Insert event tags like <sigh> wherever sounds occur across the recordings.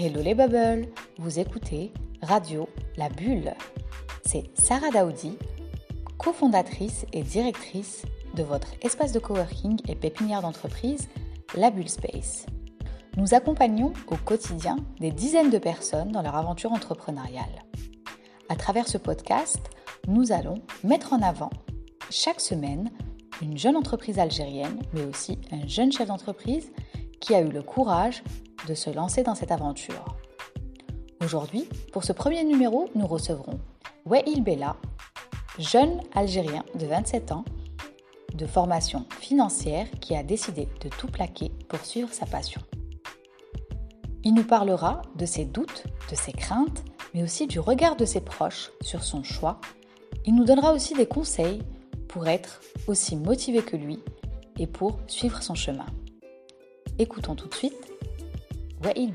Hello les bubbles, vous écoutez Radio La Bulle. C'est Sarah Daoudi, cofondatrice et directrice de votre espace de coworking et pépinière d'entreprise, La Bulle Space. Nous accompagnons au quotidien des dizaines de personnes dans leur aventure entrepreneuriale. À travers ce podcast, nous allons mettre en avant chaque semaine une jeune entreprise algérienne, mais aussi un jeune chef d'entreprise qui a eu le courage de se lancer dans cette aventure. Aujourd'hui, pour ce premier numéro, nous recevrons Wael Bella, jeune Algérien de 27 ans, de formation financière qui a décidé de tout plaquer pour suivre sa passion. Il nous parlera de ses doutes, de ses craintes, mais aussi du regard de ses proches sur son choix. Il nous donnera aussi des conseils pour être aussi motivé que lui et pour suivre son chemin. Écoutons tout de suite Wael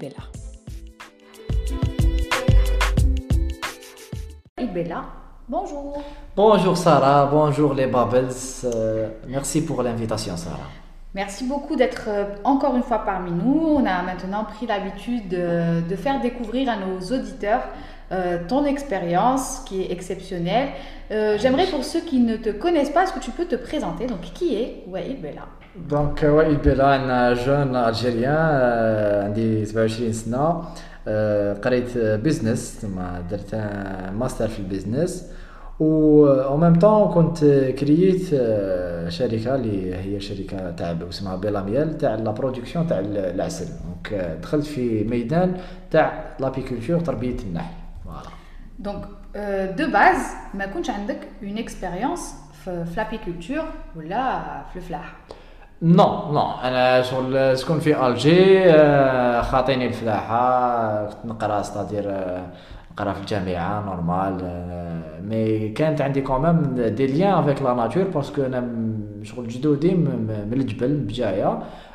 Bella, bonjour. Bonjour Sarah, bonjour les Bubbles. Euh, merci pour l'invitation Sarah. Merci beaucoup d'être euh, encore une fois parmi nous. On a maintenant pris l'habitude de, de faire découvrir à nos auditeurs euh, ton expérience qui est exceptionnelle. Euh, J'aimerais pour ceux qui ne te connaissent pas, est-ce que tu peux te présenter Donc, qui est Waïd Bella Donc, Waïd Bella, un jeune Algérien, عندي 27 سنة قريت بزنس ثم درت ماستر في البزنس و او ميم طون كنت كرييت شركه اللي هي شركه تاع اسمها بيلاميال تاع لا برودكسيون تاع العسل دونك دخلت في ميدان تاع لابيكولتور تربيه النحل Donc, euh, de base, ما كنتش عندك une expérience في l'apiculture ولا في الفلاحة نو نو انا شغل سكون في الجي خاطيني الفلاحه كنت نقرا ستادير نقرا في الجامعه نورمال مي كانت عندي كومام دي ليان افيك لا ناتور باسكو انا شغل جدودي من الجبل بجايه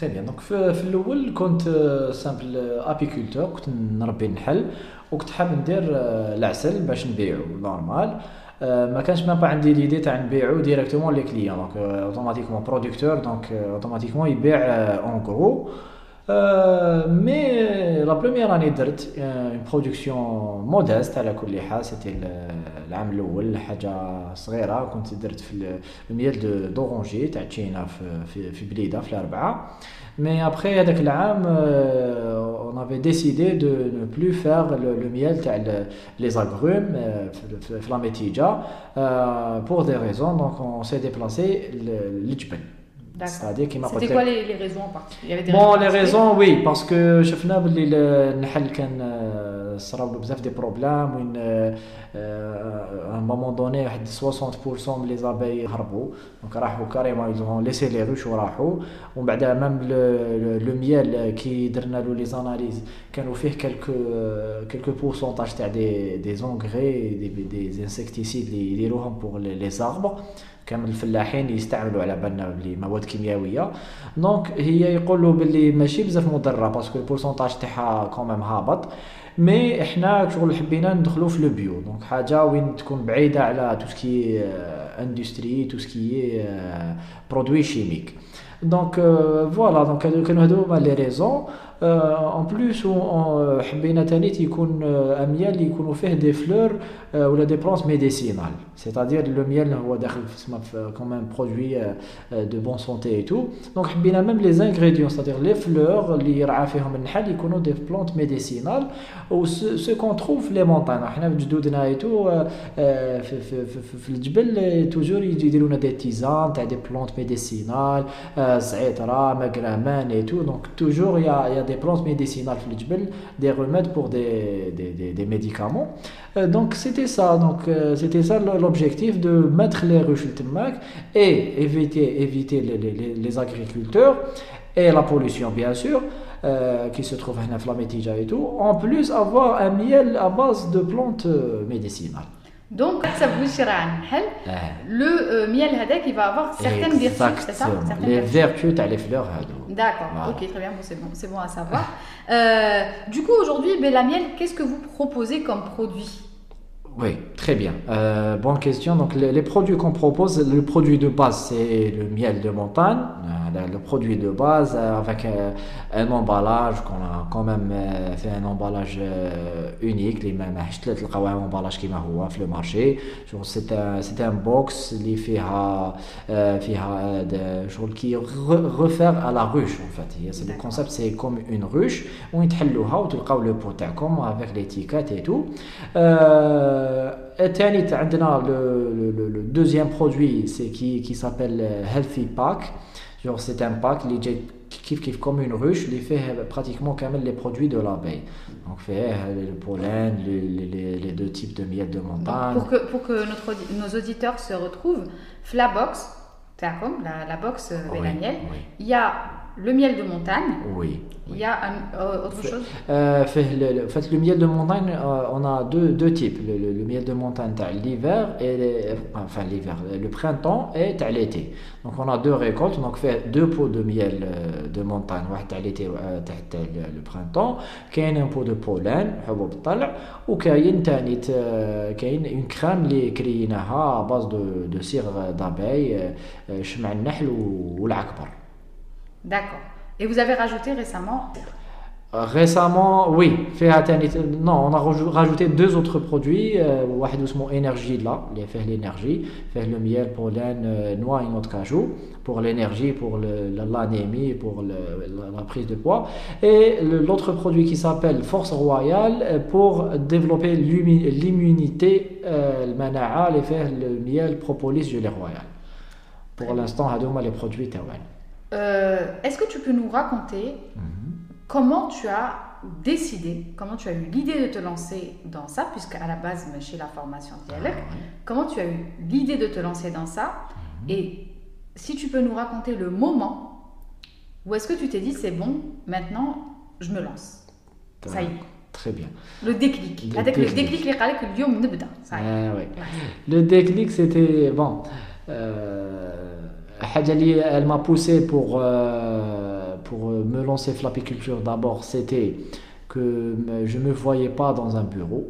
تري بيان دونك في, الأول كنت سامبل ابيكولتور كنت نربي النحل وكنت حاب ندير العسل باش نبيعو نورمال ما كانش ميم با عندي ليدي تاع نبيعو ديريكتومون لي كليون دونك اوتوماتيكمون برودكتور دونك اوتوماتيكمون يبيع اون غرو مي لا بروميير اني درت اون برودكسيون مودست على كل حال سيتي العام الاول حاجه صغيره كنت درت في الميال دو دورونجي تاع تشينا في في بليده في الاربعه مي ابخي هذاك العام اون افي ديسيدي دو نو بلو فيغ لو ميال تاع لي زاغروم في لا ميتيجا بور دي ريزون دونك اون سي ديبلاسي للجبل c'est-à-dire qu'il C'était quoi les, raisons en particulier? Bon, les raisons, oui, parce que je suis venu صراو له بزاف دي بروبلام وين un moment donné واحد 60% من لي زاباي هربوا دونك راحوا كاريمون يزون ليسي لي روش وراحوا. ومن بعد ميم لو ميال كي درنا له لي زاناليز كانوا فيه كالكو كالكو بورسونتاج تاع دي دي زونغري دي دي انسكتيسيد اللي يديروهم بور لي زاربر كامل الفلاحين يستعملوا على بالنا بلي مواد كيميائية. دونك هي يقولوا باللي ماشي بزاف مضرة باسكو البورسونتاج تاعها كوميم هابط. مي إحنا شغل حبينا ندخلوا في لو بيو. دونك حاجة وين تكون بعيدة على تو سكي اندستري تو سكي برودوي شيميك دونك فوالا. دونك كانوا هادو هما لي ريزون اون بلوس حبينا تاني تيكون اميال اللي يكونوا فيه دي فلور ولا دي بلونس ميديسينال سيتادير لو ميال هو داخل في كومام برودوي دو بون سونتي اي تو دونك حبينا ميم لي زانغريديون سيتادير لي فلور اللي يرعى فيهم النحل يكونوا دي بلونت ميديسينال و سو كون تروف لي مونتان حنا بجدودنا اي تو في, في, في, في الجبل توجور يديروا لنا دي تيزان تاع دي بلونت ميديسينال زعتره مقرامان اي تو دونك توجور يا يا des plantes médicinales des remèdes pour des, des, médicaments. Euh, donc c'était ça, donc euh, c'était ça l'objectif de mettre les ruches et éviter, éviter les, agriculteurs et la pollution bien sûr euh, qui se trouve dans la et tout. En plus avoir un miel à base de plantes médicinales donc, ça vous le euh, miel hadek, il va avoir certaines vertus, c'est ça? Les vertus, tu les fleurs. D'accord, ok, très bien, c'est bon, bon à savoir. du coup, aujourd'hui, la miel, qu'est-ce que vous proposez comme produit? Oui, très bien. Euh, bonne question. Donc, les, produits qu'on propose, le produit de base, c'est le miel de montagne Euh, le, produit de base euh, avec un emballage qu'on a quand même fait un emballage unique. Les mêmes un emballage qui m'a le marché. C'est un, un box qui fait qui refaire à la ruche en fait. Le concept, c'est comme une ruche où tu le pot avec l'étiquette et tout. الثاني عندنا le deuxième produit c'est qui qui s'appelle healthy pack genre c'est un pack qui est kif kif comme une ruche. Qui fait pratiquement quand même les produits de l'abeille. Donc fait le pollen les, les, les, deux types de miel de montagne. pour que pour que notre, nos auditeurs se retrouvent Flabox la, la box oui, miel il y a le miel de montagne. Oui. Il y a euh, autre chose? euh, fait, le, miel de montagne, euh, on a deux, deux types. Le, miel de montagne, l'hiver et enfin l'hiver, le printemps et l'été. Donc on a deux récoltes. Donc fait deux pots de miel euh, de montagne. l'été, le printemps. Kayen un pot de pollen, ou kayen une crème qui est créée à base de, de cire d'abeille, chemin nahl ou l'akbar. D'accord. Et vous avez rajouté récemment Récemment, oui. Non, on a rajouté deux autres produits. Euh, doucement énergie là, il a fait l'énergie, fait le miel, pollen, euh, noix et notre cajou pour l'énergie, pour l'anémie, pour la, prise de poids. Et l'autre produit qui s'appelle Force Royale euh, pour développer l'immunité, le mana'a, il fait le miel, propolis, gelée royale. Pour l'instant, les produits Tawan. Euh, est-ce que tu peux nous raconter mhm. comment tu as décidé, comment tu as eu l'idée de te lancer dans ça, puisque à la base, chez la formation dialogue, ah comment tu as eu l'idée de te lancer dans ça mhm. Et si tu peux nous raconter le moment où est-ce que tu t'es dit, c'est bon, maintenant, je me lance Ça y est. Très bien. Le déclic. Le déclic, le déclic, ah, Le déclic, c'était bon. Euh, elle m'a poussé pour, euh, pour me lancer dans l'apiculture d'abord, c'était que je ne me voyais pas dans un bureau.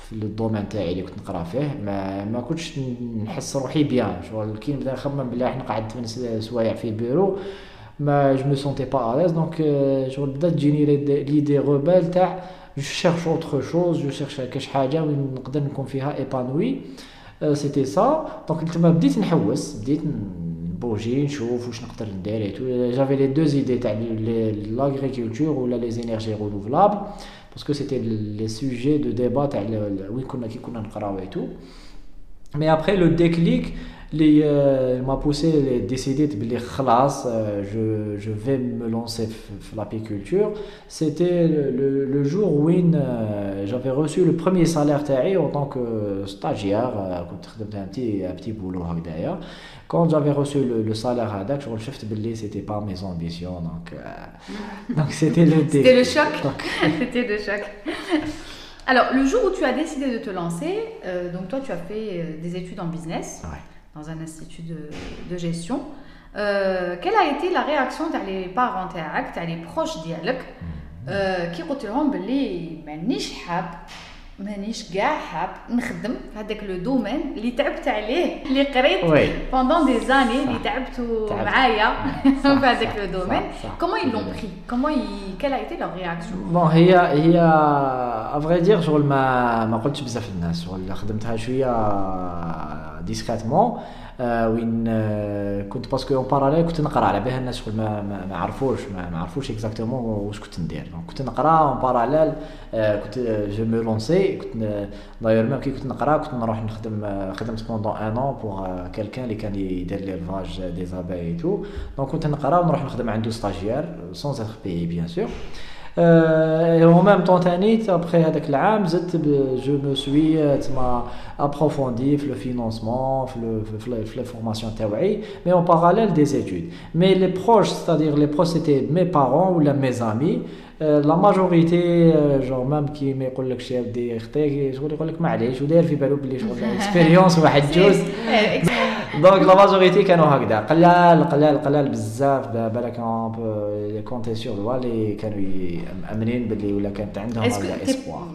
في الدومين تاعي اللي كنت نقرا فيه ما ما كنتش نحس روحي بيان شغل كي نبدا نخمم بلي راح نقعد 8 سوايع في بيرو ما جو مو سونتي با اليز دونك شغل بدات تجيني ليدي غوبال تاع جو شيرش اوتر شوز جو شيرش كاش حاجه وين نقدر نكون فيها ايبانوي سيتي سا دونك تما بديت نحوس بديت بوجي نشوف واش نقدر ندير ايتو جافي لي دوز ايدي تاع لاغريكولتور ولا لي زينيرجي رونوفلابل باسكو سيتي لي سوجي دو ديبا تاع وين كنا كي كنا نقراو ايتو مي ابخي لو ديكليك les euh, m'a poussé les décider de les classes euh, je, je vais me lancer l'apiculture c'était le, le, le, jour où euh, j'avais reçu le premier salaire taillé en tant que stagiaire un petit un petit boulot hein, d'ailleurs quand j'avais reçu le, salaire à Dak, je me suis dit c'était pas mes ambitions. Donc, <laughs> donc c'était le C'était le choc. <laughs> C'était le choc. Alors, le jour où tu as décidé de te lancer, donc toi, tu as fait des études en business dans un institut de, gestion. Euh, quelle a été la réaction des parents, des proches, mm-hmm. euh, qui ont dit que مانيش حاب مانيش كاع حاب نخدم في هذاك لو دومين اللي تعبت عليه اللي قريت pendant des années اللي تعبتوا معايا في هذاك لو دومين comment ils l'ont pris comment ils... quelle a été leur réaction bon هي هي à vrai dire شغل ما ما قلتش بزاف الناس شغل خدمتها شويه ديسكريتمون وين كنت باسكو اون باراليل كنت نقرا على بها الناس شغل ما, ما, عرفوش ما, عرفوش اكزاكتومون واش كنت ندير. كنت نقرا اون باراليل كنت جو مو لونسي كنت داير ميم كي كنت نقرا كنت نروح نخدم خدمت بوندون ان ان بوغ كيلكان اللي كان يدير ليلفاج دي زاباي تو دونك كنت نقرا ونروح نخدم عنده ستاجير سون اتر بي بيان سور et en même temps, après avec l'âme, je me suis euh, approfondi le financement, la formation théorique, mais en parallèle des études. Mais les proches, c'est-à-dire les proches, c'était mes parents ou mes amis. لا ماجوريتي جو مام كي ما يقول لك شي ودي اختي شغل يقول لك معليش وداير في بالو بلي شغل اكسبيريونس واحد جوج دونك لا ماجوريتي كانوا هكذا قلال قلال قلال بزاف بالك لي كونتي سور دوا اللي كانوا مامنين باللي ولا كانت عندهم اسبوار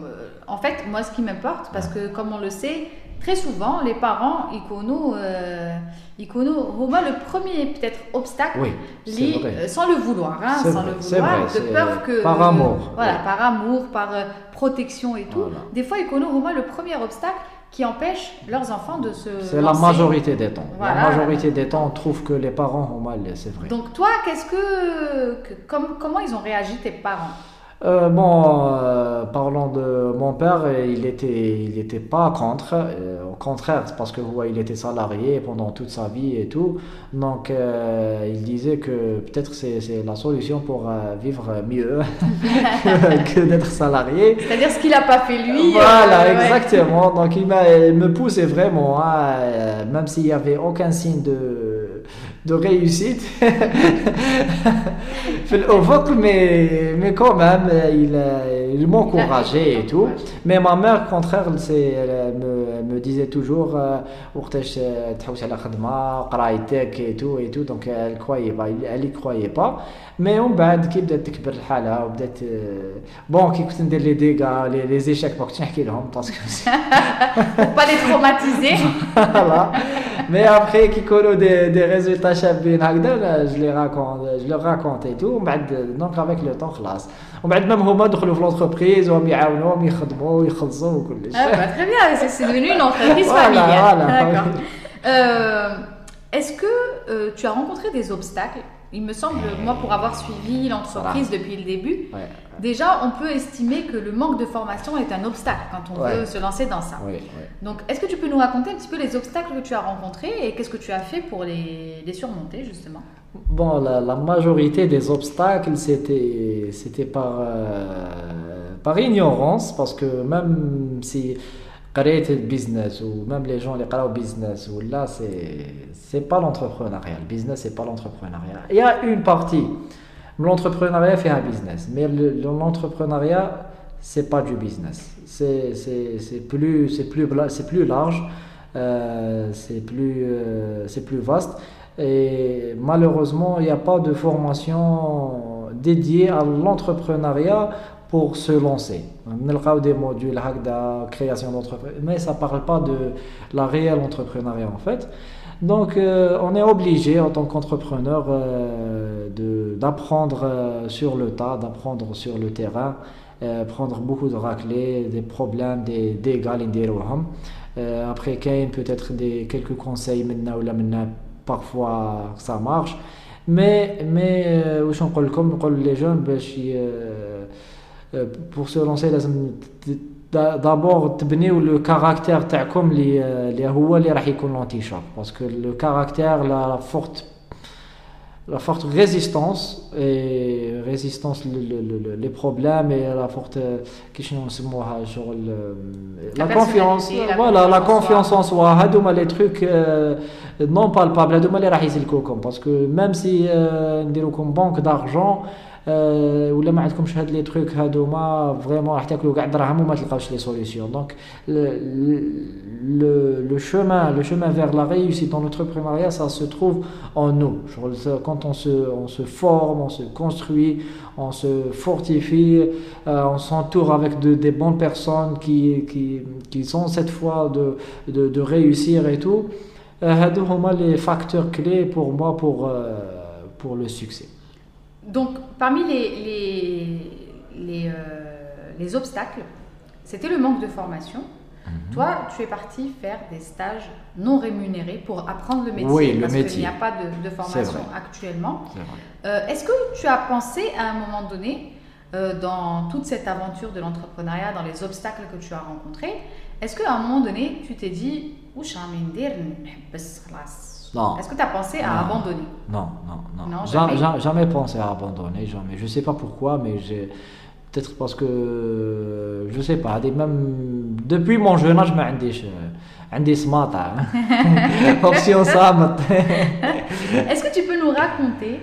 En fait, moi, ce qui m'importe, parce que comme on le sait, très souvent, les parents, icono, euh, icono, le premier peut-être obstacle, oui, euh, sans le vouloir, hein, sans le vouloir, vrai, de peur que par amour, voilà, par amour, par euh, protection et tout. Voilà. Des fois, icono, le premier obstacle qui empêche leurs enfants de se. C'est la majorité des temps. Voilà. La majorité des temps, on trouve que les parents ont mal, c'est vrai. Donc toi, qu'est-ce que, que comme, comment ils ont réagi tes parents? Euh, bon, euh, parlant de mon père, il était, il était pas contre. Euh, au contraire, parce que ouais, il était salarié pendant toute sa vie et tout. Donc, euh, il disait que peut-être c'est, c'est la solution pour euh, vivre mieux <laughs> que, d'être salarié. C'est-à-dire ce qu'il n'a pas fait lui. Voilà, exactement. Donc, il, m'a, il me poussait vraiment, hein, même s'il n'y avait aucun signe de de réussite. <laughs> Au mais, mais quand même il, il m'encourageait et tout mais ma mère au contraire elle me, me disait toujours وقتاش تحوس على خدمه قرايتك et tout et tout donc elle croyait pas elle y croyait pas mais on بعد كي بدات تكبر الحاله وبدات بون كي كنت ندير لي ديغا لي, لي زيشاك ما كنتش نحكي <laughs> لهم باسكو pas les traumatiser voilà <laughs> mais après كي يكونوا دي, دي ريزولتا شابين هكذا je les raconte je leur raconte et tout ومن بعد دونك افيك لو طون خلاص ومن بعد ميم هما دخلوا في لونتربريز وهم يعاونوهم يخدموا ويخلصوا وكلش ah bah, très bien c'est devenu une entreprise familiale voilà, d'accord euh, est-ce que euh, tu as rencontré des obstacles il me semble, moi, pour avoir suivi l'entreprise depuis le début, déjà, on peut estimer que le manque de formation est un obstacle quand on veut se lancer dans ça. Donc, est-ce que tu peux nous raconter un petit peu les obstacles que tu as rencontrés et qu'est-ce que tu as fait pour les, les surmonter, justement? Bon, la, majorité des obstacles, c'était, c'était par, euh, par ignorance, parce que même si le business ou même les gens qui le business ou là c'est c'est pas l'entrepreneuriat. Le business c'est pas l'entrepreneuriat. Il y a une partie. L'entrepreneuriat fait un business. Mais l'entrepreneuriat c'est pas du business. C'est plus large euh, euh, c'est plus vaste. Et malheureusement il n'y a pas de formation dédiée à l'entrepreneuriat pour se lancer. On des modules de création d'entreprise, mais ça ne parle pas de la réelle entrepreneuriat en fait. Donc euh, on est obligé en tant qu'entrepreneur euh, d'apprendre euh, sur le tas, d'apprendre sur le terrain, prendre beaucoup de raclés, des problèmes, des dégâts, après qu'il peut-être des quelques conseils maintenant ou là maintenant parfois ça marche mais mais comme les jeunes pour se lancer d'abord تبنيو le caractère تاعكم اللي اللي هو اللي راح يكون l'antichamp parce que le caractère la forte la forte résistance et résistance les problèmes et la forte la confiance voilà la confiance en soi هذوما les trucs non palpables هذوما اللي راح يسلكوكم parce que même si نديروكم banque d'argent euh, ولا ما عندكمش هاد لي تروك هادوما فريمون راح تاكلوا كاع دراهم وما تلقاوش لي سوليسيون دونك le, chemin, le chemin vers la réussite dans l'entrepreneuriat, ça se trouve en nous. Quand on se, on se forme, on se construit, on se fortifie, euh, on s'entoure avec de, des bonnes personnes qui, qui, qui sont cette fois de, de, de réussir et tout. Euh, les facteurs clés pour moi pour, euh, pour le succès. Donc, parmi les, les, euh, les, obstacles, c'était le manque de formation. Mhm. Toi, tu es parti faire des stages non rémunérés pour apprendre le métier. Oui, parce qu'il n'y a pas de, formation actuellement. Euh, est-ce que tu as pensé à un moment donné, euh, dans toute cette aventure de l'entrepreneuriat, dans les obstacles que tu as rencontrés, est-ce qu'à un moment donné, tu t'es dit, non. Est-ce que tu as pensé à abandonner Non, non, non. jamais. jamais. pensé à abandonner, jamais. Je ne sais pas pourquoi, mais j'ai Peut-être parce que, je sais pas, même depuis mon jeune âge, je عنديش عندي سماطة option <laughs> ça. <laughs> Est-ce que tu peux nous raconter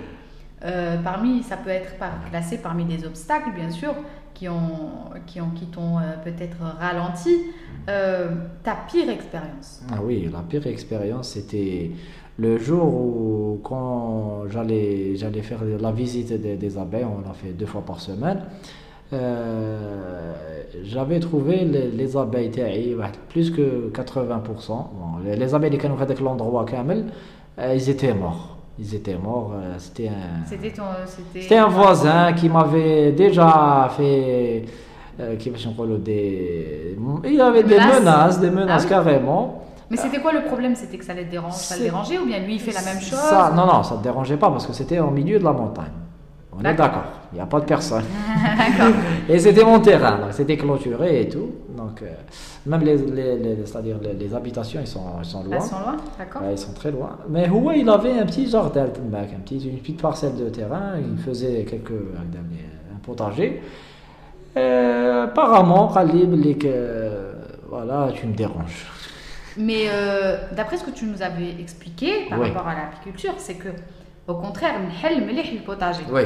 euh, parmi, ça peut être classé parmi des obstacles, bien sûr, qui ont, qui ont, qui t'ont euh, peut-être ralenti. Euh, ta pire expérience Ah oui, la pire expérience, c'était le jour où, quand j'allais, j'allais faire la visite des, abeilles, on l'a fait deux fois par semaine. j'avais trouvé les, abeilles plus que 80%. les, abeilles qui ont fait l'endroit ils étaient morts ils étaient morts. Euh, c'était un, c'était un voisin qui m'avait déjà fait. Euh, qui des, il avait des menaces, des menaces ah carrément. Mais c'était quoi le problème? C'était que ça déranger, ça le dérangeait ou bien lui il fait la même chose? Non, non, ça ne dérangeait pas parce que c'était au milieu de la montagne. On est d'accord, il n'y a pas de personne. <laughs> <laughs> et c'était mon terrain, c'était clôturé et tout. Donc, euh, même les, les, c'est-à-dire les, habitations, ils sont, ils sont loin. Ils sont loin, d'accord. ils sont très loin. Mais ouais, il avait un petit jardin, un petit, une petite parcelle de terrain. Il faisait quelques, un potager. Euh, apparemment, Khalib, voilà, tu me déranges. Mais euh, d'après ce que tu nous avais expliqué par rapport à l'apiculture, c'est que au contraire, le potager. Oui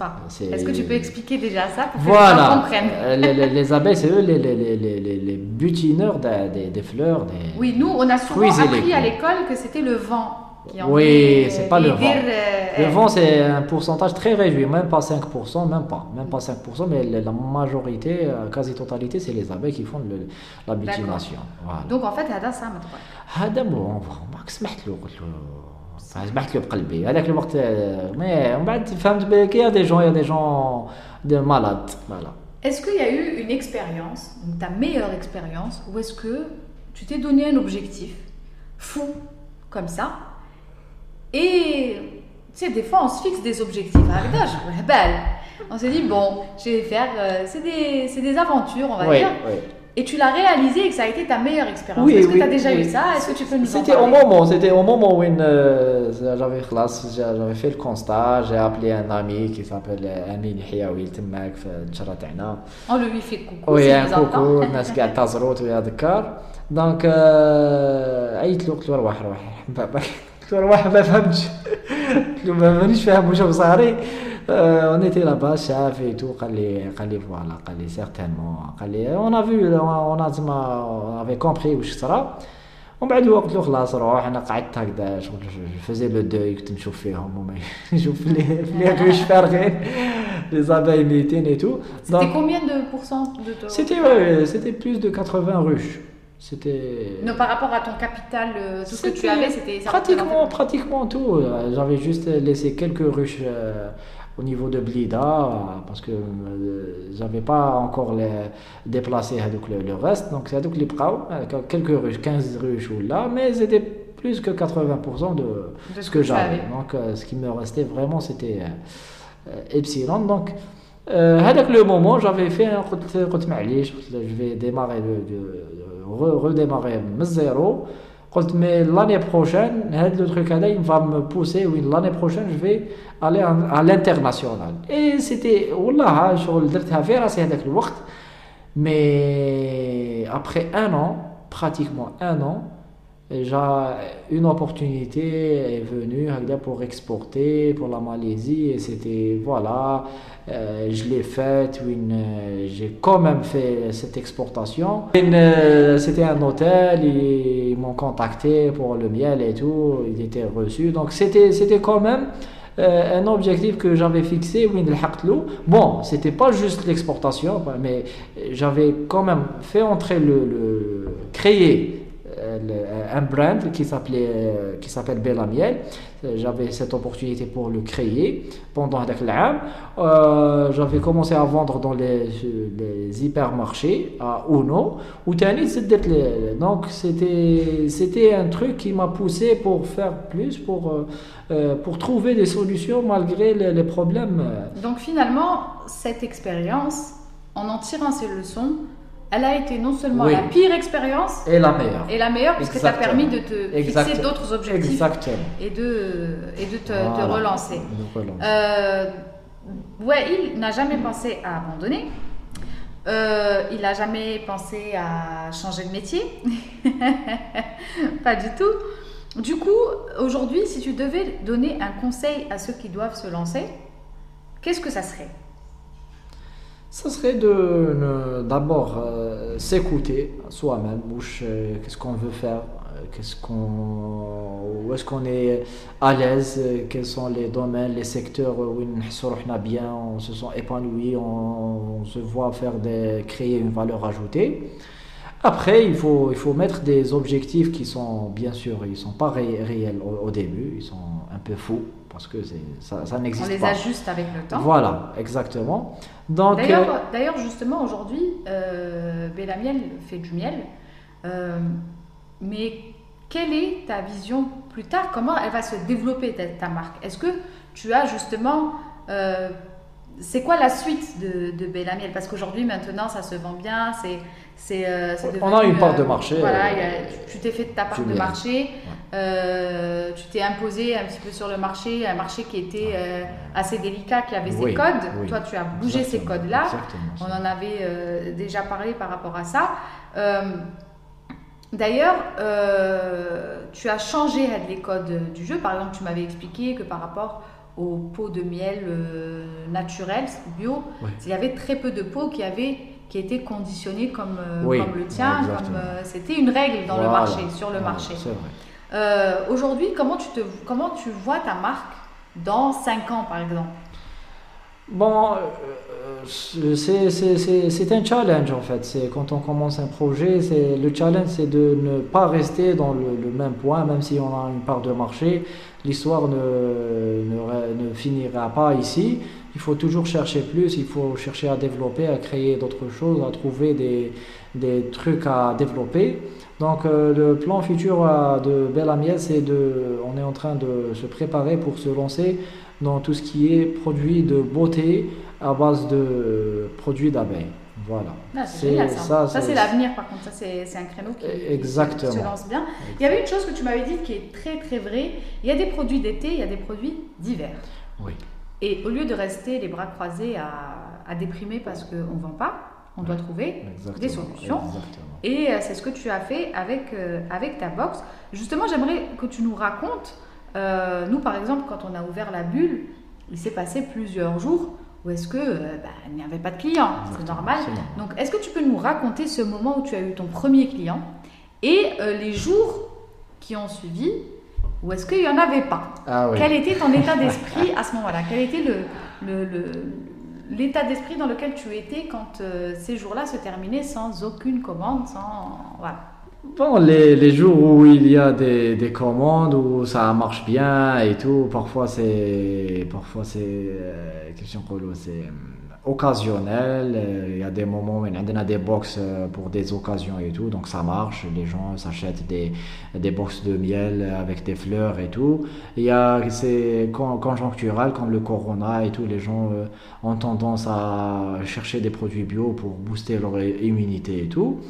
ah, Est-ce que tu peux expliquer déjà ça pour que voilà. les gens comprennent euh, les, abeilles, c'est eux les, butineurs des, fleurs. Oui, nous, on a souvent appris à l'école que c'était le vent. Qui en oui, c'est pas le vent. Euh, le euh, vent, c'est un pourcentage très réduit, même pas 5%, même pas, même pas 5%, mais la majorité, quasi-totalité, c'est les abeilles qui font la butination. Voilà. Donc en fait, Hada, ça, Hada, on va سمحت له قلت له سمحت له بقلبي هذاك الوقت مي ومن بعد فهمت بلي يا دي جون يا دي جون دي مالاد فوالا Est-ce qu'il y a eu une expérience, donc ta meilleure expérience, ou est-ce que tu t'es donné un objectif fou, comme ça, et tu sais, des fois on se fixe des objectifs avec l'âge, on s'est dit, bon, je vais faire, euh, c'est des, des aventures, on va oui, dire, oui. Et tu l'as réalisé et que ça a été ta meilleure expérience. Oui, Est-ce que tu as déjà eu ça Est-ce que tu peux nous C'était au moment, c'était au moment où euh, j'avais j'avais fait le constat, j'ai appelé un ami qui s'appelle Amin Hiaoui تماك في الجرة تاعنا. On lui fait coucou. Oui, un coucou, الناس قاعد تزروت ويذكر. دونك عيطت له قلت له روح روح باباك قلت له روح ما فهمتش قلت له <laughs> مانيش فاهم واش صاري Euh, on était là-bas, chef et tout, voilà, certainement. On a vu, on, a, on avait compris où je serais. ومن بعد وقت له خلاص روح انا قعدت هكذا شغل فزي لو دوي كنت نشوف فيهم وما <laughs> نشوف لي لي روش فارغين <laughs> لي زاباي ميتين اي تو C'était combien de pourcents de ton C'était ouais, c'était plus de 80 ruches. C'était. Non, par rapport à ton capital, euh, tout ce que tu avais, c'était. Pratiquement, pratiquement tout. J'avais juste laissé quelques ruches euh, au niveau de Blida, parce que euh, j'avais pas encore les, déplacé le, le reste. Donc, c'est les quelques ruches, 15 ruches ou là, mais c'était plus que 80% de, ce que, j'avais. Donc, ce qui me restait vraiment, c'était Epsilon. Donc, avec le moment, j'avais fait un je vais démarrer le redémarrer zéro. L'année prochaine, le truc il va me pousser. L'année prochaine, je vais aller à l'international. Et c'était, wallah, je l'ai fait à ce moment Mais après un an, pratiquement un an, une opportunité est venue pour exporter pour la Malaisie et c'était voilà euh, je l'ai faite j'ai quand même fait cette exportation. Euh, c'était un hôtel ils, m'ont contacté pour le miel et tout il était reçu donc c'était c'était quand même euh, un objectif que j'avais fixé bon c'était pas juste l'exportation mais j'avais quand même fait entrer le, le créer un brand qui s'appelait qui s'appelle Miel j'avais cette opportunité pour le créer pendant l'année euh, j'avais commencé à vendre dans les, les hypermarchés à Uno ou donc c'était c'était un truc qui m'a poussé pour faire plus pour euh, euh, pour trouver des solutions malgré les, problèmes donc finalement cette expérience en en tirant ces leçons elle a été non seulement la pire expérience et la meilleure. Et la meilleure puisque ça a permis de te fixer d'autres objectifs et de, et de te, relancer. Euh, il n'a jamais pensé à abandonner. Euh, il n'a jamais pensé à changer de métier. <laughs> Pas du tout. Du coup, aujourd'hui, si tu devais donner un conseil à ceux qui doivent se lancer, qu'est-ce que ça serait? Ça serait de d'abord euh, s'écouter soi-même, euh, qu'est-ce qu'on veut faire, qu'on, où est-ce qu'on est à l'aise, quels sont les domaines, les secteurs où on bien, on se sent épanoui, on, se voit faire créer une valeur ajoutée. Après, il faut, il faut mettre des objectifs qui sont, bien sûr, ils ne sont pas réels au, début, ils sont un peu fous, parce que ça, ça n'existe pas. On les ajuste avec le temps. Voilà, exactement. D'ailleurs, euh, d'ailleurs, justement, aujourd'hui, euh, Bellamiel fait du miel. Euh, mais quelle est ta vision plus tard? Comment elle va se développer ta, marque? Est-ce que tu as justement... Euh, c'est quoi la suite de, de Bellamiel Parce qu'aujourd'hui, maintenant, ça se vend bien. C'est, c'est, euh, On a une part de marché. Voilà, tu t'es fait de ta part de marché. Euh, tu t'es imposé un petit peu sur le marché, un marché qui était assez délicat, qui avait ses codes. Toi, tu as bougé ces codes-là. On en avait déjà parlé par rapport à ça. D'ailleurs, euh, tu as changé les codes du jeu. Par exemple, tu m'avais expliqué que par rapport aux pots de miel euh, naturels, bio, il y avait très peu de pots qui avaient qui étaient conditionnés comme, euh, comme le tien. c'était une règle dans le marché, sur le marché. Aujourd'hui, comment tu te, comment tu vois ta marque dans 5 ans, par exemple? Bon, c'est un challenge en fait. C'est quand on commence un projet, c'est le challenge, c'est de ne pas rester dans le, même point, même si on a une part de marché. L'histoire ne, ne, ne, finira pas ici. Il faut toujours chercher plus. Il faut chercher à développer, à créer d'autres choses, à trouver des, des trucs à développer. Donc euh, le plan futur euh, de Belle c'est de, on est en train de se préparer pour se lancer dans tout ce qui est produits de beauté à base de produits d'abeilles. Voilà. Ah, c'est ça. Ça, c'est l'avenir par contre. Ça, c'est un créneau qui, Exactement. se lance bien. Il y avait une chose que tu m'avais dit qui est très très vraie. Il y a des produits d'été, il y a des produits d'hiver. Oui. Et au lieu de rester les bras croisés à, à déprimer parce qu'on ne vend pas, on doit trouver des solutions. Et euh, c'est ce que tu as fait avec, euh, avec ta box. Justement, j'aimerais que tu nous racontes, euh, nous par exemple, quand on a ouvert la bulle, il s'est passé plusieurs jours ou est-ce que bah, il n'y avait pas de clients C'est normal. Donc, est-ce que tu peux nous raconter ce moment où tu as eu ton premier client et les jours qui ont suivi ou est-ce qu'il n'y en avait pas? Ah Quel était ton état <laughs> d'esprit à ce moment-là? Quel était le, le, le l'état d'esprit dans lequel tu étais quand euh, ces jours-là se terminaient sans aucune commande, sans voilà. Bon, les, les, jours où il y a des, des, commandes, où ça marche bien et tout, parfois c'est, parfois c'est, euh, question c'est occasionnel. Euh, il y a des moments où on a des box euh, pour des occasions et tout, donc ça marche. Les gens s'achètent des, des box de miel avec des fleurs et tout. Il y a, c'est conjonctural comme le corona et tout. Les gens euh, ont tendance à chercher des produits bio pour booster leur immunité et tout.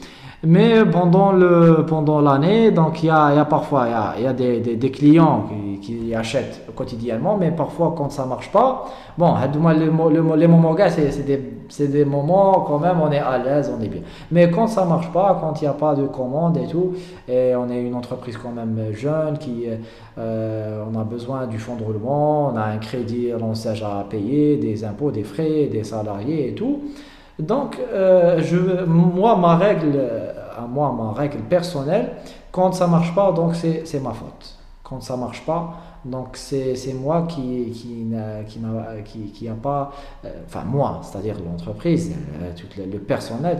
Mais pendant le pendant l'année, donc il y y a, parfois il y a, y a des, des, clients qui, qui, achètent quotidiennement, mais parfois quand ça marche pas, bon, les moments c'est des, des moments quand même on est à l'aise, on est bien. Mais quand ça marche pas, quand il n'y a pas de commande et tout, et on est une entreprise quand même jeune qui euh, on a besoin du fonds de roulement, on a un crédit l'ensage à payer, des impôts, des frais, des salariés et tout. Donc, euh, je, moi, ma règle, à moi, ma règle personnelle, quand ça marche pas, donc c'est ma faute. Quand ça marche pas, donc c'est moi qui qui n'a qui, qui, qui pas, euh, enfin moi, c'est-à-dire l'entreprise, euh, tout le, personnel,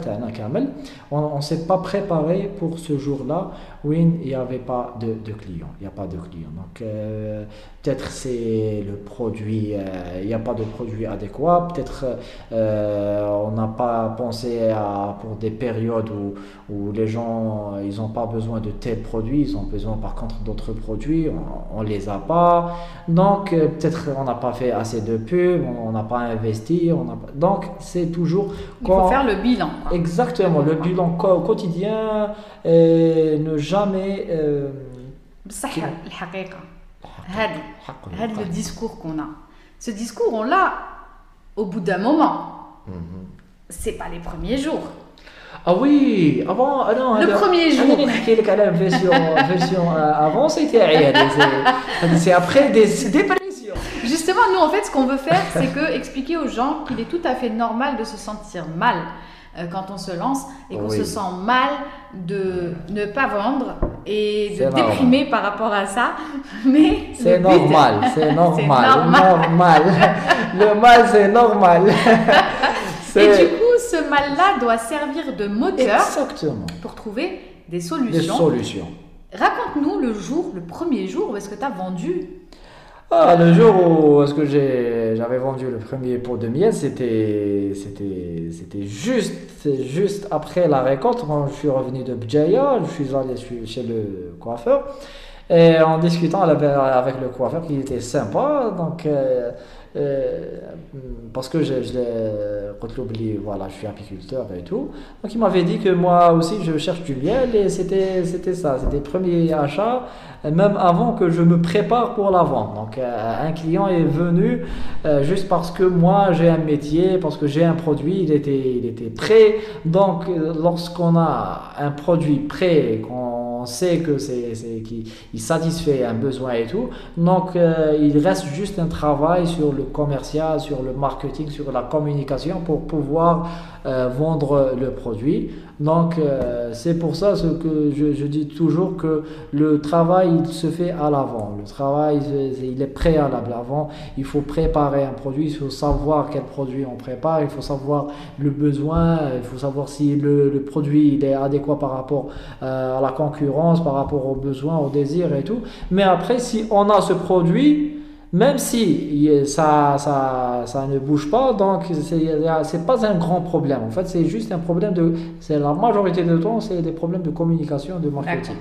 on ne s'est pas préparé pour ce jour-là où il n'y avait pas de clients. Il n'y a pas de clients. Donc Peut-être c'est le produit, euh, il n'y a pas de produit adéquat. Peut-être euh, on n'a pas pensé à, pour des périodes où, où les gens ils n'ont pas besoin de tels produits, ils ont besoin par contre d'autres produits, on ne les a pas. Donc euh, peut-être on n'a pas fait assez de pub, on n'a pas investi. On a Donc c'est toujours... Il faut faire le bilan. Exactement, le bilan quotidien, et ne jamais... le discours qu'on a. Ce discours, on l'a au bout d'un moment. Ce mhm. C'est pas les premiers jours. Ah oui, avant, ah non, le premier jour. la version, <laughs> version euh, avant, c'était C'est après des dépressions. Justement, nous, en fait, ce qu'on veut faire, c'est que expliquer aux gens qu'il est tout à fait normal de se sentir mal euh, quand on se lance et qu'on se sent mal de ne pas vendre et de déprimer par rapport à ça. <laughs> Mais c'est normal, <laughs> c'est normal, normal. Le mal, c'est normal. <laughs> et du coup, ce mal-là doit servir de moteur pour trouver des solutions. Des solutions. Raconte-nous le jour, le premier jour où est-ce que tu as vendu ah, le jour où est-ce que j'avais vendu le premier pot de miel, c'était c'était juste juste après la récolte quand je suis revenu de Bjaya, je suis allé chez le coiffeur. Et en discutant avec le coiffeur qui était sympa donc euh, parce que je, je voilà, je suis apiculteur et tout. Donc il m'avait dit que moi aussi je cherche du miel et c'était, c'était ça, c'était le premier achat, même avant que je me prépare pour la vente. Donc euh, un client est venu euh, juste parce que moi j'ai un métier, parce que j'ai un produit, il était, il était prêt. Donc lorsqu'on a un produit prêt, qu'on on sait que c'est, qu'il satisfait un besoin et tout. Donc, euh, il reste juste un travail sur le commercial, sur le marketing, sur la communication pour pouvoir euh, vendre le produit. Donc, euh, c'est pour ça ce que je, dis toujours que le travail, il se fait à l'avant. Le travail, il est préalable avant. Il faut préparer un produit, il faut savoir quel produit on prépare, il faut savoir le besoin, il faut savoir si le, le produit il est adéquat par rapport à la concurrence, par rapport aux besoins, aux désirs et tout. Mais après, si on a ce produit, même si ça, ça, ça ne bouge pas, donc c'est pas un grand problème. En fait, c'est juste un problème de. C'est la majorité du temps, c'est des problèmes de communication, de marketing.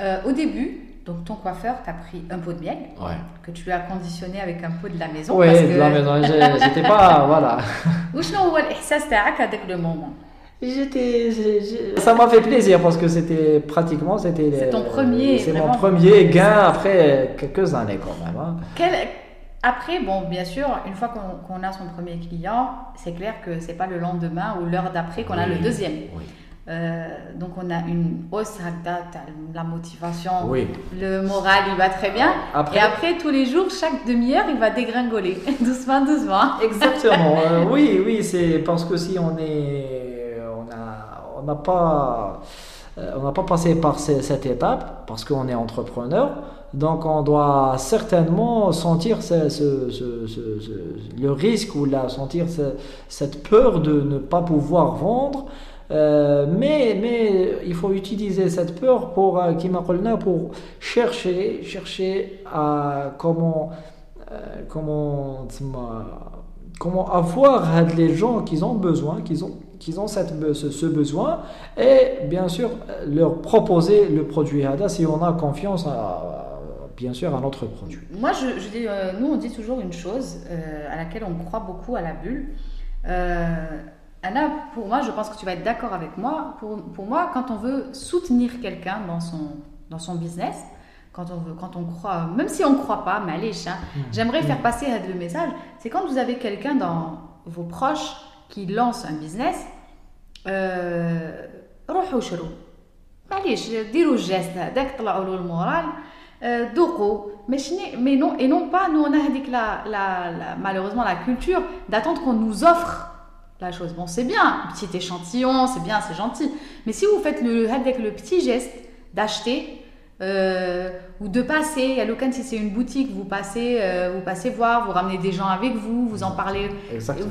Euh, au début, donc ton coiffeur t'a pris un pot de miel que tu lui as conditionné avec un pot de la maison. Oui, de la maison. J'étais pas. voilà. Où avec le moment J'étais, ça m'a fait plaisir parce que c'était pratiquement c'était. C'est ton premier. C'est mon premier gain après quelques années quand même. Hein. Après, bon, bien sûr, une fois qu'on a son premier client, c'est clair que c'est pas le lendemain ou l'heure d'après qu'on a le deuxième. Euh, donc on a une hausse la motivation, le moral il va très bien. et après tous les jours, chaque demi-heure, il va dégringoler, <laughs> doucement, doucement. Exactement. <laughs> Euh, oui, oui, c'est parce que si on est on n'a pas, euh, on n'a pas passé par cette étape parce qu'on est entrepreneur. Donc on doit certainement sentir le risque ou la, sentir cette peur de ne pas pouvoir vendre. Euh, mais, mais il faut utiliser cette peur pour, euh, pour chercher, chercher à comment, comment, comment avoir les gens qui ont besoin, qui ont qu'ils ont cette, ce, besoin et bien sûr leur proposer le produit HADA si on a confiance à, bien sûr à notre produit. Moi, je dis, euh, nous on dit toujours une chose euh, à laquelle on croit beaucoup à la bulle. Euh, Anna, pour moi, je pense que tu vas être d'accord avec moi. Pour, pour, moi, quand on veut soutenir quelqu'un dans son, dans son business, quand on, veut, quand on croit, même si on ne croit pas, mais allez, hein, mmh. j'aimerais faire mmh. passer le message, c'est quand vous avez quelqu'un dans vos proches qui lance un business, روحوا شروا معليش ديروا الجاست هذاك طلعوا له المورال ذوقوا ماشي mais non et non pas nous on a هذيك la, la, la malheureusement la culture d'attendre qu'on nous offre la chose bon c'est bien un petit échantillon c'est bien c'est gentil mais si vous faites le avec le petit geste d'acheter euh, ou de passer. À l'occasion, si c'est une boutique, vous passez, euh, vous passez voir, vous ramenez des gens avec vous, vous en parlez,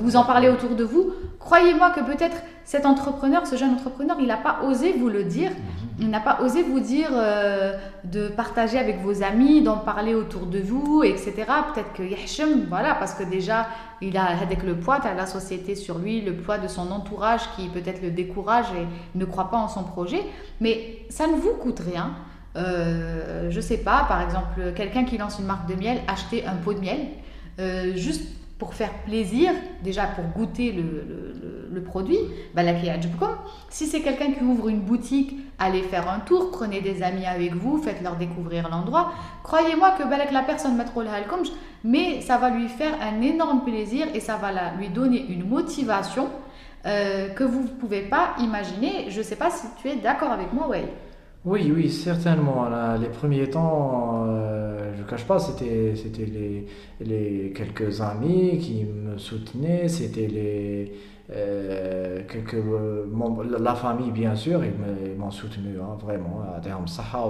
vous en parlez autour de vous. Croyez-moi que peut-être cet entrepreneur, ce jeune entrepreneur, il n'a pas osé vous le dire. Mhm. Il n'a pas osé vous dire euh, de partager avec vos amis, d'en parler autour de vous, etc. Peut-être que Yahshem, voilà, parce que déjà, il a avec le poids, de la société sur lui, le poids de son entourage qui peut-être le décourage et ne croit pas en son projet. Mais ça ne vous coûte rien. Euh, je sais pas, par exemple, quelqu'un qui lance une marque de miel, acheter un pot de miel, euh, juste pour faire plaisir, déjà pour goûter le, le, produit, bah, si c'est quelqu'un qui ouvre une boutique, allez faire un tour, prenez des amis avec vous, faites-leur découvrir l'endroit. Croyez-moi que bah, la personne mais ça va lui faire un énorme plaisir et ça va lui donner une motivation euh, que vous ne pouvez pas imaginer. Je ne sais pas si tu es d'accord avec moi, ouais. Oui, oui, certainement. les premiers temps, euh, je ne cache pas, c'était, c'était les, les quelques amis qui me soutenaient, c'était les, quelques membres, la famille bien sûr, ils m'ont soutenu hein, vraiment.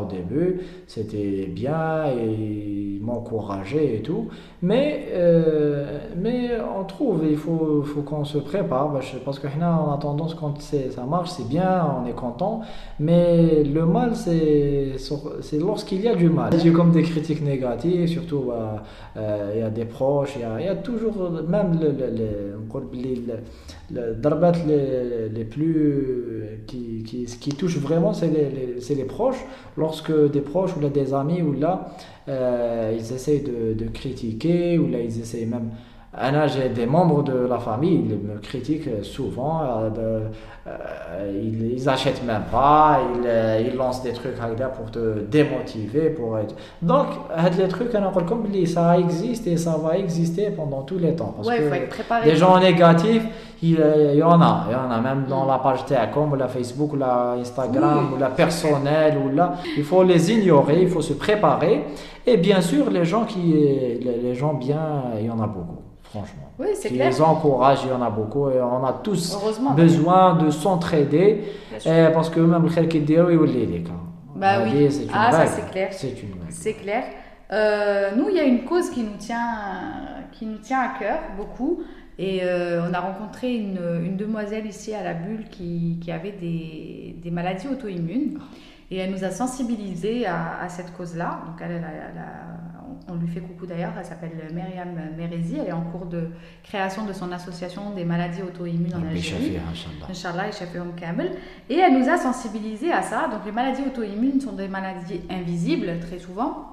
Au début, c'était bien et ils m'encourageaient et tout. Mais, euh, mais on trouve, il faut, faut qu'on se prépare parce que on a tendance quand ça marche, c'est bien, on est content. Mais le mal, c'est lorsqu'il y a du mal. J'ai comme des critiques négatives, surtout bah, euh, il y a des proches, il y a, toujours même le, le, darbat les, plus qui, qui, qui touchent vraiment c'est les, les, les, proches lorsque des proches ou là, des amis ou là euh, ils essayent de, de, critiquer ou là ils essayent même j'ai des membres de la famille, ils me critiquent souvent, euh, euh, ils, ils achètent même pas, ils, euh, ils lancent des trucs pour te démotiver. Pour être... Donc, les trucs, comme ça existe et ça va exister pendant tous les temps. Parce que faut être préparé. Des gens négatifs, il, y en a, il y en a même dans la page Téacom, ou la Facebook, ou la Instagram, ou la personnelle, ou là, il faut les ignorer, il faut se préparer. Et bien sûr, les gens qui, les gens bien, il y en a beaucoup franchement. Oui, c'est clair. les encourage, il y en a beaucoup et on a tous besoin de s'entraider parce que même le qui dit oui, oui, bah oui. C'est une ah, ça c'est clair. C'est une C'est clair. Euh, nous, il y a une cause qui nous tient, qui nous tient à cœur beaucoup. Et euh, on a rencontré une, une, demoiselle ici à la bulle qui, qui avait des, des maladies auto-immunes. Et elle nous a sensibilisés à, à cette cause-là. Donc, elle, elle, elle a on lui fait coucou d'ailleurs, elle s'appelle Myriam Merezi, elle est en cours de création de son association des maladies auto-immunes en Algérie. Inch'Allah, et elle nous a sensibilisés à ça. Donc les maladies auto-immunes sont des maladies invisibles très souvent.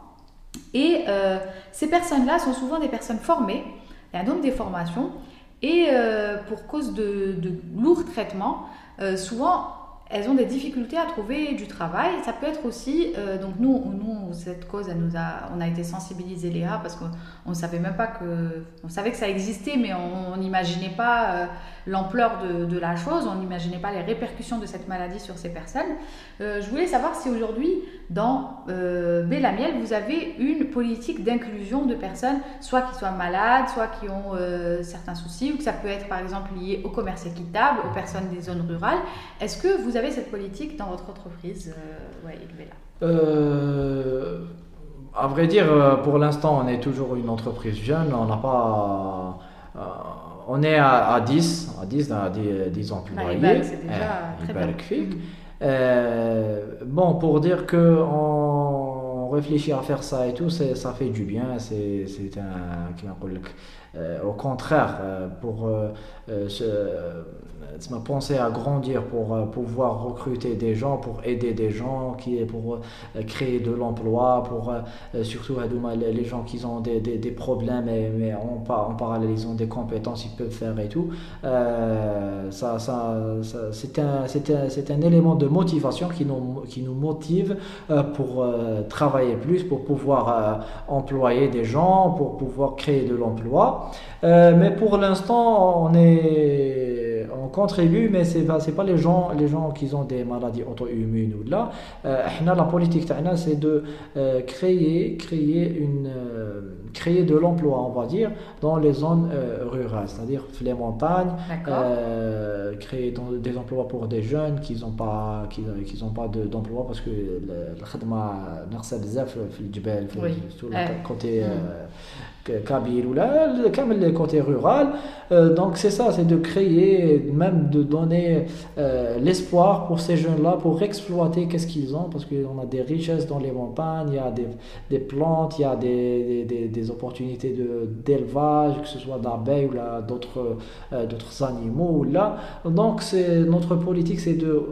Et euh, ces personnes-là sont souvent des personnes formées, il y a donc des formations, et euh, pour cause de, lourds traitements, euh, souvent elles ont des difficultés à trouver du travail. Ça peut être aussi, euh, donc nous, nous, cette cause, on a été sensibilisés Léa parce qu'on ne savait même pas que, on savait que ça existait, mais on n'imaginait pas l'ampleur de, la chose, on n'imaginait pas les répercussions de cette maladie sur ces personnes. Euh, je voulais savoir si aujourd'hui, dans euh, Bélamiel, vous avez une politique d'inclusion de personnes, soit qui soient malades, soit qui ont certains soucis, ou que ça peut être par exemple lié au commerce équitable, aux personnes des zones rurales. Est-ce que vous avez cette politique dans votre entreprise, euh, euh, À vrai dire, euh, pour l'instant, on est toujours une entreprise jeune. On n'a pas. On est à, 10, à 10, à 10, 10 employés. Bah, c'est déjà eh, très bien. Mm. bon, pour dire que on réfléchit à faire ça et tout, ça fait du bien. C'est un. au contraire, pour ça m'a pensé à grandir pour euh, pouvoir recruter des gens, pour aider des gens, pour euh, créer de l'emploi, pour euh, surtout les gens qui ont des, problèmes, mais, en, parallèle ils ont des compétences, ils peuvent faire et tout. ça, c'est un, élément de motivation qui nous motive pour travailler plus, pour pouvoir employer des gens, pour pouvoir créer de l'emploi. mais pour l'instant, on est on contribue, mais ce n'est pas, pas les gens, les gens qui ont des maladies auto-immunes ou là. Euh, la politique, c'est de euh, créer, créer, une, euh, créer de l'emploi, on va dire, dans les zones rurales, c'est-à-dire les montagnes, créer des emplois pour des jeunes qui n'ont pas, qui, qui pas d'emploi parce que le khadma, le côté Kabyle ou là, le côté rural. Euh, donc c'est ça, c'est de créer, même de donner euh, l'espoir pour ces jeunes-là, pour exploiter qu'est-ce qu'ils ont, parce qu'on a des richesses dans les montagnes, il y a des, plantes, il y a des, des, des opportunités d'élevage, que ce soit d'abeilles ou d'autres euh, animaux. Là. Donc notre politique, c'est de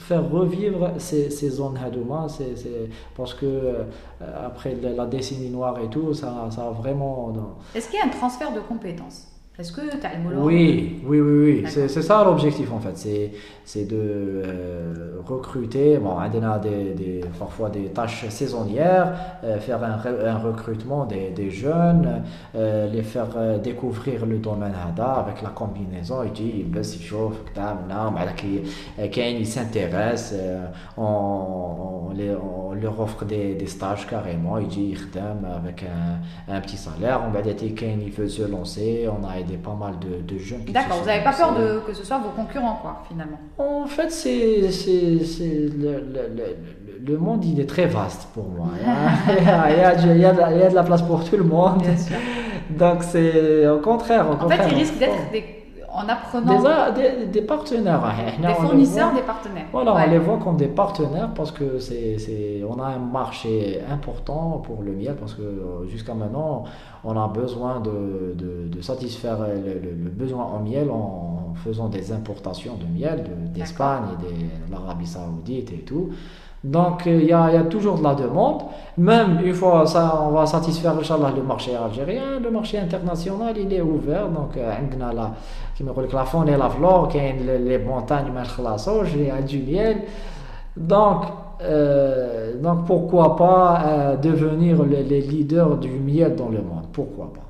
faire revivre ces, ces zones Hadouma, c'est parce que après la décennie noire et tout, ça, ça a vraiment. Est-ce qu'il y a un transfert de compétences? Est-ce que tu as le Oui, oui, oui, oui. C'est ça l'objectif en fait. C'est de euh, recruter. Bon, on a des, des, parfois des tâches saisonnières, euh, faire un, un, recrutement des, des jeunes, euh, les faire découvrir le domaine HADA avec la combinaison. Il dit, il chauffe, il s'intéresse, on, on, on, leur offre des, des stages carrément. Il dit, il avec un, un petit salaire. On va dire, il veut se lancer, on a pas mal de, de jeunes D'accord, vous n'avez pas peur de, que ce soit vos concurrents, quoi, finalement En fait, c'est, le, le, le, monde, il est très vaste pour moi. <laughs> il, y a, il, y a, il, y a, de la place pour tout le monde. Donc, c'est au contraire. Au en fait, il risque d'être des en apprenant des, des, partenaires des fournisseurs des partenaires. Voilà on les voit comme des partenaires parce que c'est on a un marché important pour le miel parce que euh, jusqu'à maintenant on a besoin de, de, de satisfaire le, besoin en miel en faisant des importations de miel d'Espagne et de l'Arabie Saoudite et tout donc il y, a, toujours de la demande. Même une fois ça, on va satisfaire le marché algérien, le marché international il est ouvert. Donc on a la, la faune et la flore, les montagnes, il y a du miel. Donc, euh, donc pourquoi pas euh, devenir les, les leaders du miel dans le monde? Pourquoi pas?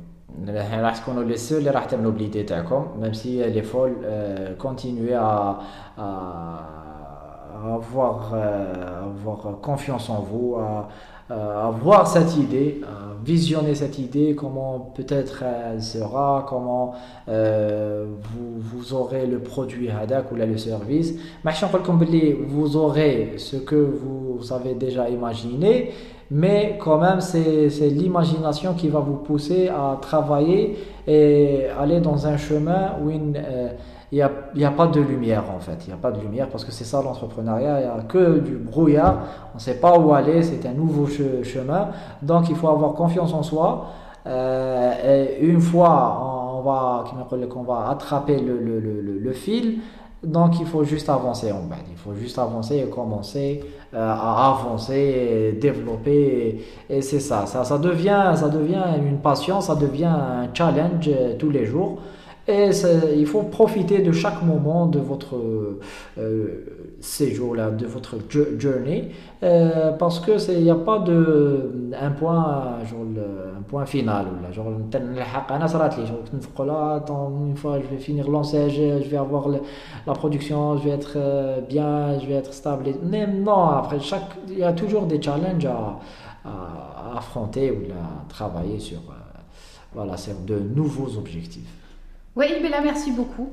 راح تكونوا لي سول اللي راح تمنوا بليدي تاعكم ميم سي لي فول كونتينيو ا avoir euh, avoir confiance en vous à, à avoir cette idée à visionner cette idée comment peut-être elle sera comment euh, vous, vous aurez le produit hadak ou là, le service vous aurez ce que vous avez déjà imaginé mais quand même c'est l'imagination qui va vous pousser à travailler et aller dans un chemin où il n'y a, y a pas de lumière en fait, il n'y a pas de lumière parce que c'est ça l'entrepreneuriat, il n'y a que du brouillard, on ne sait pas où aller, c'est un nouveau chemin, donc il faut avoir confiance en soi. Euh, une fois on va, attraper le fil, donc il faut juste avancer en bas, il faut juste avancer et commencer euh, à avancer, et développer et, c'est ça. ça, ça devient, ça devient une passion, ça devient un challenge euh, tous les jours. Et il faut profiter de chaque moment de votre euh, séjour, là, de votre journey, euh, parce que il n'y a pas de un point, genre, un point final. Là, genre, une fois je vais finir l'ancêtre, je vais avoir la production, je vais être euh, bien, je vais être stable. Mais non, après il y a toujours des challenges à, affronter ou à travailler sur, voilà, c'est de nouveaux objectifs. Oui, Bella, merci beaucoup.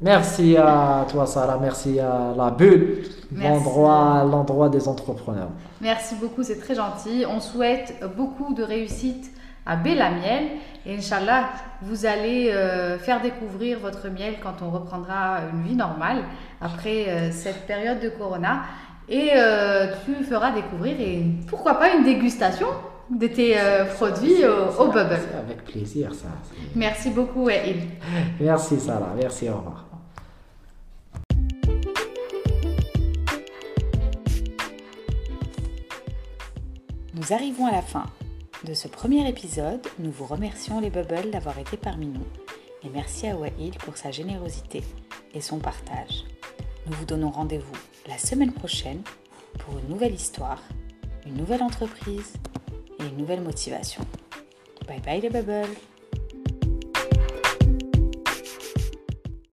Merci à toi, Sarah. Merci à la bulle, l'endroit, l'endroit des entrepreneurs. Merci beaucoup, c'est très gentil. On souhaite beaucoup de réussite à Bella Miel. Et Inch'Allah, vous allez euh, faire découvrir votre miel quand on reprendra une vie normale après euh, cette période de Corona. Et euh, tu feras découvrir, et pourquoi pas une dégustation de tes euh, produits au, Bubble. Avec plaisir, ça. Merci beaucoup, Wael. Merci, Sarah. Merci, au revoir. Nous arrivons à la fin de ce premier épisode. Nous vous remercions les Bubbles d'avoir été parmi nous. Et merci à Wael pour sa générosité et son partage. Nous vous donnons rendez-vous la semaine prochaine pour une nouvelle histoire, une nouvelle entreprise et une nouvelle motivation. Bye bye les bubbles